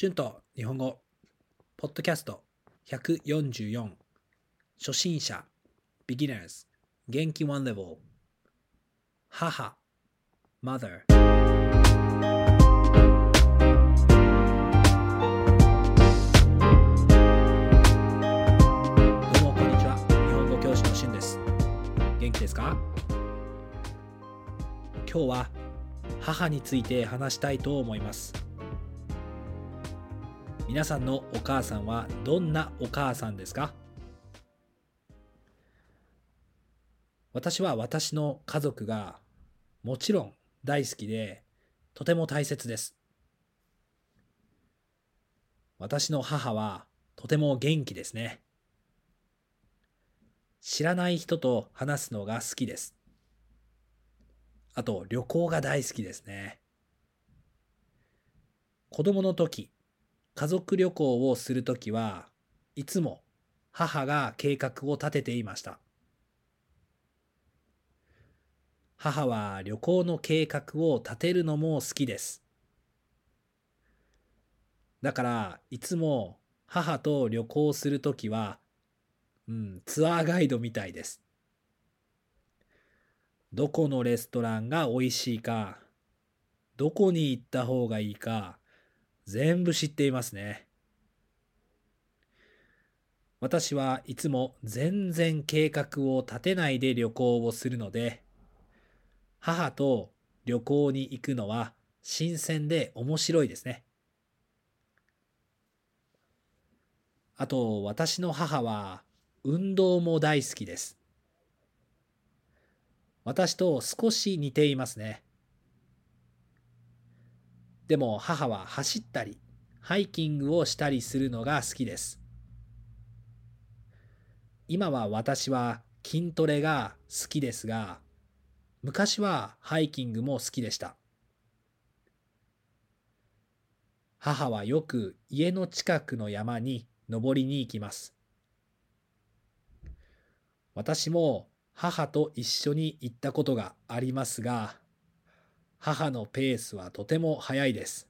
春と日本語、ポッドキャスト144、初心者、beginners、元気 one level、母、mother。どうもこんにちは。日本語教師の春です。元気ですか？今日は母について話したいと思います。皆さんのお母さんはどんなお母さんですか？私は私の家族がもちろん大好きでとても大切です。私の母はとても元気ですね。知らない人と話すのが好きです。あと旅行が大好きですね。子供の時、家族旅行をするときはいつも母が計画を立てていました。母は旅行の計画を立てるのも好きです。だからいつも母と旅行するときは、うん、ツアーガイドみたいです。どこのレストランが美味しいか、どこに行った方がいいか、全部知っていますね。私はいつも全然計画を立てないで旅行をするので、母と旅行に行くのは新鮮で面白いですね。あと私の母は運動も大好きです。私と少し似ていますね。でも母は走ったり、ハイキングをしたりするのが好きです。今は私は筋トレが好きですが、昔はハイキングも好きでした。母はよく家の近くの山に登りに行きます。私も母と一緒に行ったことがありますが、母のペースはとても速いです。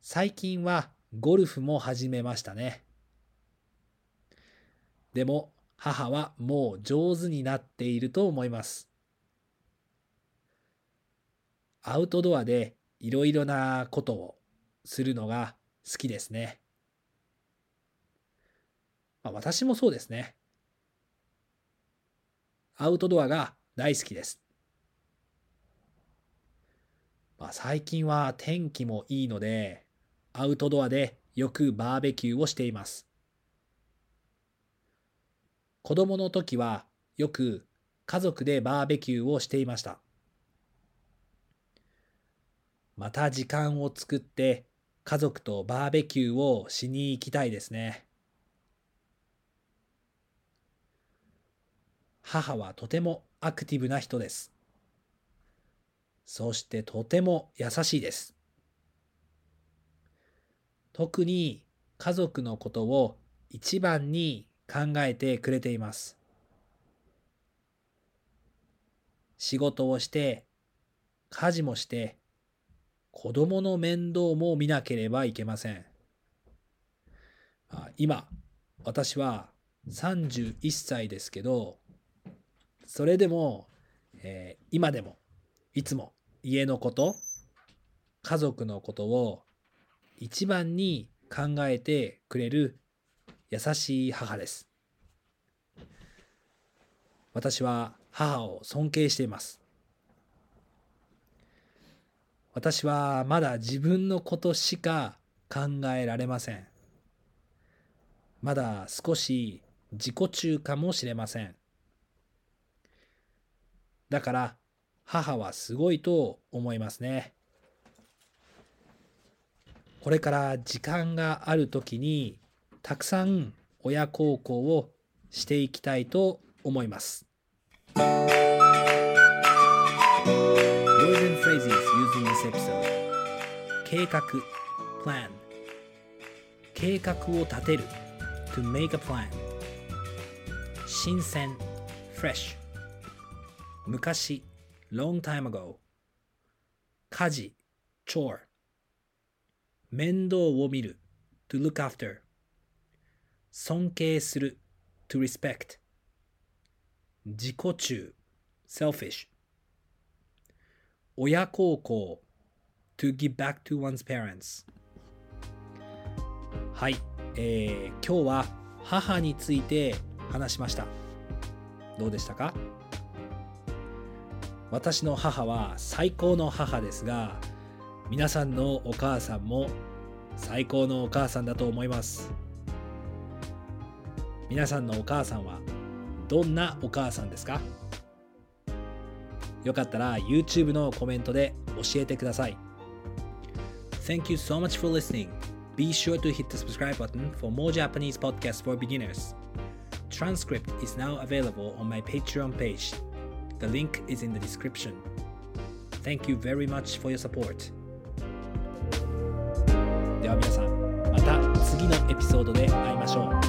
最近はゴルフも始めましたね。でも母はもう上手になっていると思います。アウトドアでいろいろなことをするのが好きですね。まあ、私もそうですね。アウトドアが大好きです。まあ、最近は天気もいいので、アウトドアでよくバーベキューをしています。子供の時はよく家族でバーベキューをしていました。また時間を作って家族とバーベキューをしに行きたいですね。母はとてもアクティブな人です。そしてとても優しいです。特に家族のことを一番に考えてくれています。仕事をして、家事もして、子供の面倒も見なければいけません。今、私は31歳ですけど、それでも、えー、今でも、いつも家のこと、家族のことを一番に考えてくれる優しい母です。私は母を尊敬しています。私はまだ自分のことしか考えられません。まだ少し自己中かもしれません。だから母はすごいと思いますね。これから時間があるときにたくさん親孝行をしていきたいと思います。Words and phrases using this episode. 計画 plan. 計画を立てる。To make a plan. 新鮮 fresh. 昔 long time ago 家事 chore 面倒を見る to look after 尊敬する to respect 自己中 selfish 親孝行 to give back to one's parents はい、えー、今日は母について話しましたどうでしたか私の母は最高の母ですが皆さんのお母さんも最高のお母さんだと思います皆さんのお母さんはどんなお母さんですかよかったら YouTube のコメントで教えてください Thank you so much for listening. Be sure to hit the subscribe button for more Japanese podcasts for beginners. Transcript is now available on my Patreon page. The link is in the description. Thank you very much for your support. では皆さん、また次のエピソードで会いましょう。